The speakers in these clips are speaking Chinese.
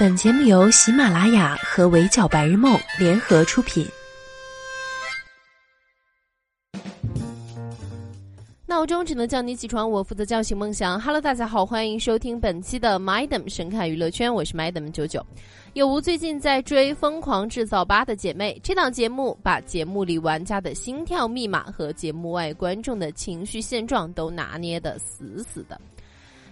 本节目由喜马拉雅和围剿白日梦联合出品。闹钟只能叫你起床，我负责叫醒梦想。Hello，大家好，欢迎收听本期的 Madam 神看娱乐圈，我是 Madam 九九。有无最近在追《疯狂制造八》的姐妹？这档节目把节目里玩家的心跳密码和节目外观众的情绪现状都拿捏得死死的。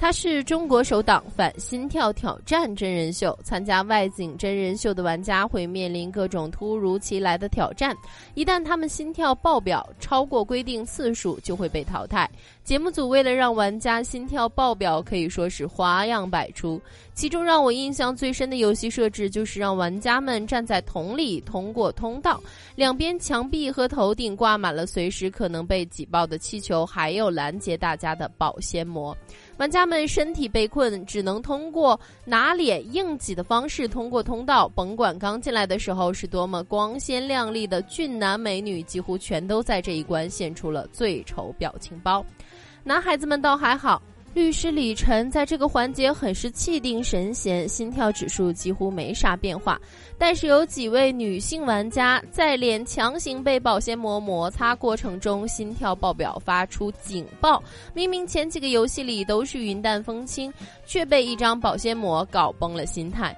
它是中国首档反心跳挑战真人秀，参加外景真人秀的玩家会面临各种突如其来的挑战，一旦他们心跳爆表超过规定次数，就会被淘汰。节目组为了让玩家心跳爆表，可以说是花样百出。其中让我印象最深的游戏设置，就是让玩家们站在桶里通过通道，两边墙壁和头顶挂满了随时可能被挤爆的气球，还有拦截大家的保鲜膜。玩家们身体被困，只能通过拿脸硬挤的方式通过通道。甭管刚进来的时候是多么光鲜亮丽的俊男美女，几乎全都在这一关献出了最丑表情包。男孩子们倒还好。律师李晨在这个环节很是气定神闲，心跳指数几乎没啥变化。但是有几位女性玩家在脸强行被保鲜膜摩擦过程中，心跳爆表，发出警报。明明前几个游戏里都是云淡风轻，却被一张保鲜膜搞崩了心态。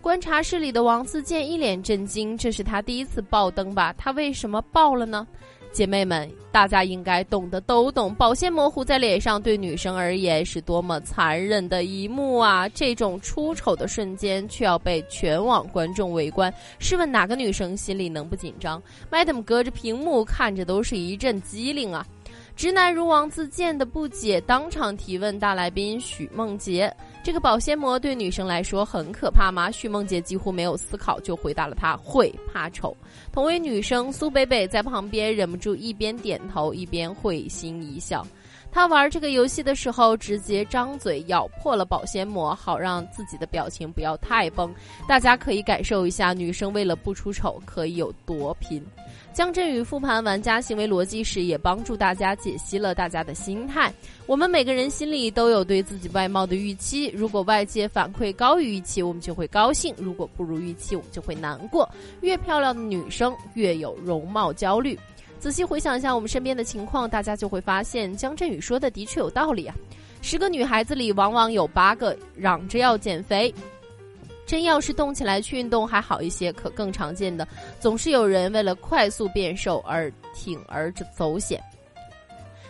观察室里的王自健一脸震惊，这是他第一次爆灯吧？他为什么爆了呢？姐妹们，大家应该懂得都懂，保鲜膜糊在脸上对女生而言是多么残忍的一幕啊！这种出丑的瞬间却要被全网观众围观，试问哪个女生心里能不紧张？Madam 隔着屏幕看着都是一阵机灵啊！直男如王自健的不解，当场提问大来宾许梦洁。这个保鲜膜对女生来说很可怕吗？许梦洁几乎没有思考就回答了，她会怕丑。同为女生，苏北北在旁边忍不住一边点头一边会心一笑。她玩这个游戏的时候，直接张嘴咬破了保鲜膜，好让自己的表情不要太崩。大家可以感受一下，女生为了不出丑可以有多拼。江振宇复盘玩家行为逻辑时，也帮助大家解析了大家的心态。我们每个人心里都有对自己外貌的预期，如果外界反馈高于预期，我们就会高兴；如果不如预期，我们就会难过。越漂亮的女生越有容貌焦虑。仔细回想一下我们身边的情况，大家就会发现江振宇说的的确有道理啊。十个女孩子里，往往有八个嚷着要减肥。真要是动起来去运动还好一些，可更常见的总是有人为了快速变瘦而铤而走险。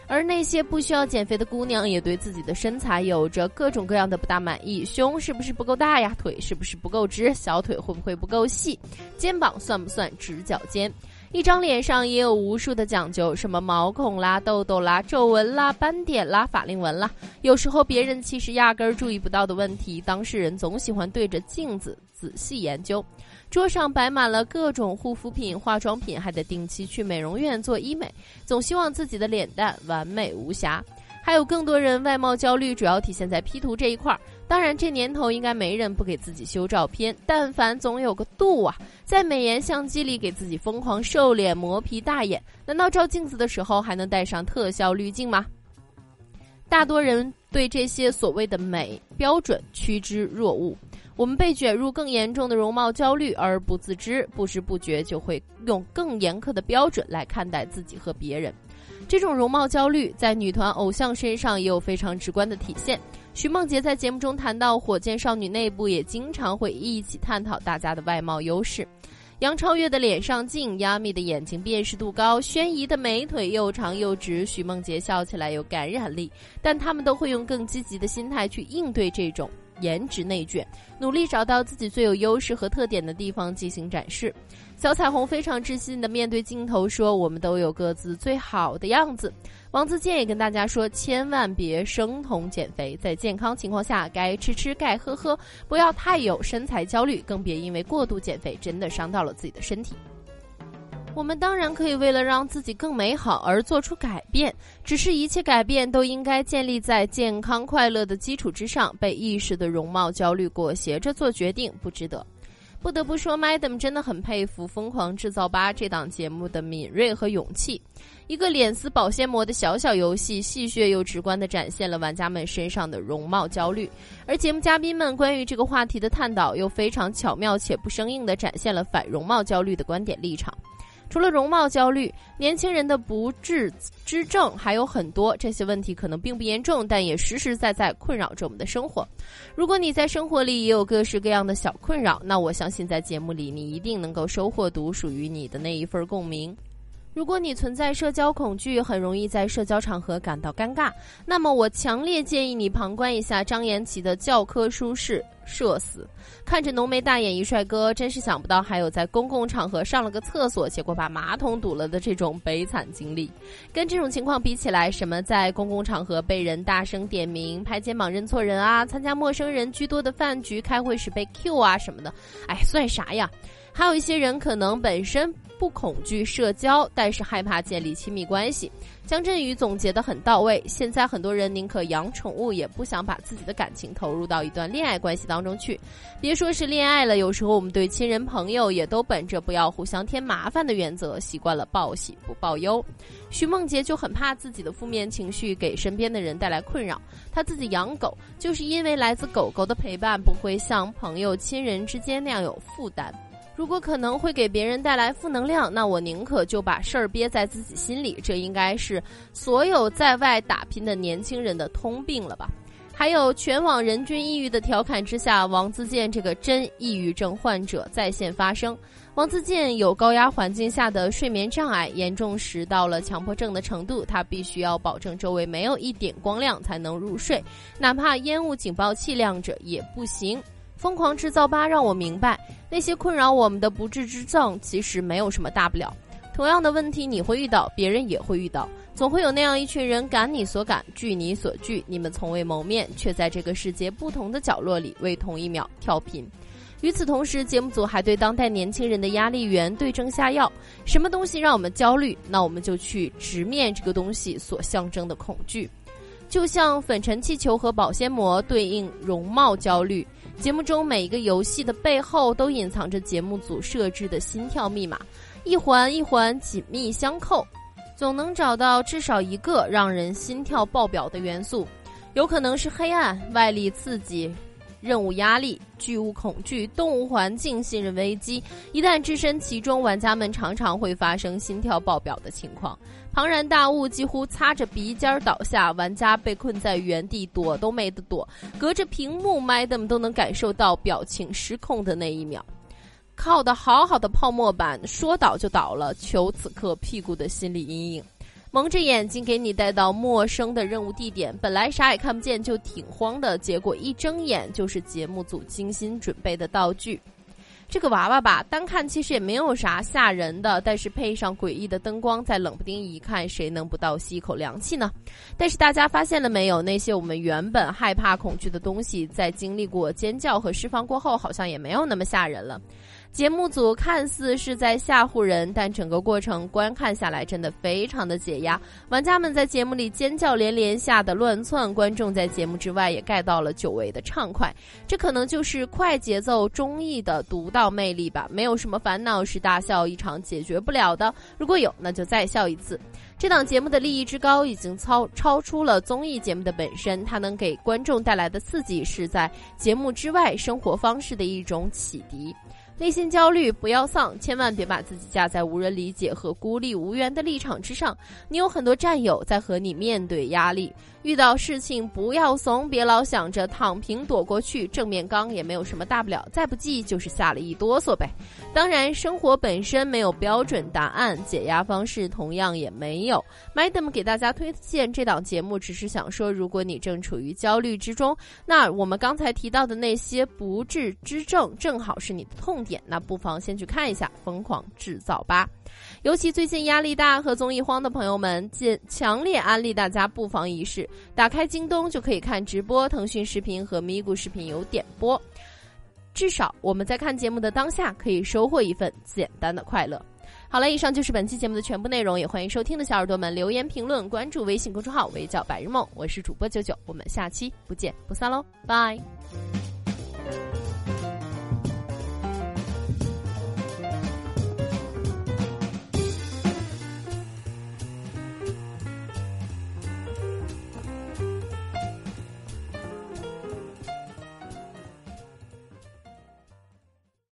而那些不需要减肥的姑娘，也对自己的身材有着各种各样的不大满意：胸是不是不够大呀？腿是不是不够直？小腿会不会不够细？肩膀算不算直角肩？一张脸上也有无数的讲究，什么毛孔啦、痘痘啦、皱纹啦、斑点啦、法令纹啦。有时候别人其实压根儿注意不到的问题，当事人总喜欢对着镜子仔细研究。桌上摆满了各种护肤品、化妆品，还得定期去美容院做医美，总希望自己的脸蛋完美无瑕。还有更多人外貌焦虑，主要体现在 P 图这一块儿。当然，这年头应该没人不给自己修照片，但凡总有个度啊。在美颜相机里给自己疯狂瘦脸、磨皮大眼，难道照镜子的时候还能带上特效滤镜吗？大多人对这些所谓的美标准趋之若鹜，我们被卷入更严重的容貌焦虑而不自知，不知不觉就会用更严苛的标准来看待自己和别人。这种容貌焦虑在女团偶像身上也有非常直观的体现。徐梦洁在节目中谈到，火箭少女内部也经常会一起探讨大家的外貌优势。杨超越的脸上镜，杨幂的眼睛辨识度高，轩怡的美腿又长又直，徐梦洁笑起来有感染力。但他们都会用更积极的心态去应对这种颜值内卷，努力找到自己最有优势和特点的地方进行展示。小彩虹非常自信的面对镜头说：“我们都有各自最好的样子。”王自健也跟大家说：“千万别生酮减肥，在健康情况下该吃吃该喝喝，不要太有身材焦虑，更别因为过度减肥真的伤到了自己的身体。”我们当然可以为了让自己更美好而做出改变，只是一切改变都应该建立在健康快乐的基础之上。被一时的容貌焦虑裹挟着做决定，不值得。不得不说，Madam 真的很佩服《疯狂制造吧》这档节目的敏锐和勇气。一个脸撕保鲜膜的小小游戏，戏谑又直观地展现了玩家们身上的容貌焦虑，而节目嘉宾们关于这个话题的探讨，又非常巧妙且不生硬地展现了反容貌焦虑的观点立场。除了容貌焦虑，年轻人的不治之症还有很多。这些问题可能并不严重，但也实实在在困扰着我们的生活。如果你在生活里也有各式各样的小困扰，那我相信在节目里你一定能够收获独属于你的那一份共鸣。如果你存在社交恐惧，很容易在社交场合感到尴尬，那么我强烈建议你旁观一下张延齐的教科书式社死。看着浓眉大眼一帅哥，真是想不到还有在公共场合上了个厕所，结果把马桶堵了的这种悲惨经历。跟这种情况比起来，什么在公共场合被人大声点名、拍肩膀认错人啊，参加陌生人居多的饭局、开会时被 Q 啊什么的，哎，算啥呀？还有一些人可能本身。不恐惧社交，但是害怕建立亲密关系。江振宇总结的很到位。现在很多人宁可养宠物，也不想把自己的感情投入到一段恋爱关系当中去。别说是恋爱了，有时候我们对亲人朋友也都本着不要互相添麻烦的原则，习惯了报喜不报忧。徐梦洁就很怕自己的负面情绪给身边的人带来困扰。她自己养狗，就是因为来自狗狗的陪伴不会像朋友亲人之间那样有负担。如果可能会给别人带来负能量，那我宁可就把事儿憋在自己心里。这应该是所有在外打拼的年轻人的通病了吧？还有全网人均抑郁的调侃之下，王自健这个真抑郁症患者在线发声。王自健有高压环境下的睡眠障碍，严重时到了强迫症的程度，他必须要保证周围没有一点光亮才能入睡，哪怕烟雾警报器亮着也不行。疯狂制造吧，让我明白那些困扰我们的不治之症，其实没有什么大不了。同样的问题你会遇到，别人也会遇到，总会有那样一群人赶你所赶，拒你所拒。你们从未谋面，却在这个世界不同的角落里为同一秒跳频。与此同时，节目组还对当代年轻人的压力源对症下药。什么东西让我们焦虑，那我们就去直面这个东西所象征的恐惧。就像粉尘气球和保鲜膜对应容貌焦虑。节目中每一个游戏的背后都隐藏着节目组设置的心跳密码，一环一环紧密相扣，总能找到至少一个让人心跳爆表的元素，有可能是黑暗、外力刺激。任务压力、巨物恐惧、动物环境、信任危机，一旦置身其中，玩家们常常会发生心跳爆表的情况。庞然大物几乎擦着鼻尖倒下，玩家被困在原地，躲都没得躲。隔着屏幕，Madam 都能感受到表情失控的那一秒。靠的好好的泡沫板，说倒就倒了，求此刻屁股的心理阴影。蒙着眼睛给你带到陌生的任务地点，本来啥也看不见就挺慌的，结果一睁眼就是节目组精心准备的道具。这个娃娃吧，单看其实也没有啥吓人的，但是配上诡异的灯光，再冷不丁一看，谁能不倒吸一口凉气呢？但是大家发现了没有？那些我们原本害怕恐惧的东西，在经历过尖叫和释放过后，好像也没有那么吓人了。节目组看似是在吓唬人，但整个过程观看下来真的非常的解压。玩家们在节目里尖叫连连，吓得乱窜；观众在节目之外也盖到了久违的畅快。这可能就是快节奏综艺的独到魅力吧。没有什么烦恼是大笑一场解决不了的，如果有，那就再笑一次。这档节目的利益之高，已经超超出了综艺节目的本身，它能给观众带来的刺激，是在节目之外生活方式的一种启迪。内心焦虑，不要丧，千万别把自己架在无人理解和孤立无援的立场之上。你有很多战友在和你面对压力。遇到事情不要怂，别老想着躺平躲过去，正面刚也没有什么大不了。再不济就是吓了一哆嗦呗。当然，生活本身没有标准答案，解压方式同样也没有。Madam 给大家推荐这档节目，只是想说，如果你正处于焦虑之中，那我们刚才提到的那些不治之症，正好是你的痛点，那不妨先去看一下《疯狂制造吧》。尤其最近压力大和综艺荒的朋友们，坚强烈安利大家不妨一试。打开京东就可以看直播，腾讯视频和咪咕视频有点播。至少我们在看节目的当下，可以收获一份简单的快乐。好了，以上就是本期节目的全部内容，也欢迎收听的小耳朵们留言评论，关注微信公众号“围剿白日梦”，我是主播九九，我们下期不见不散喽，拜。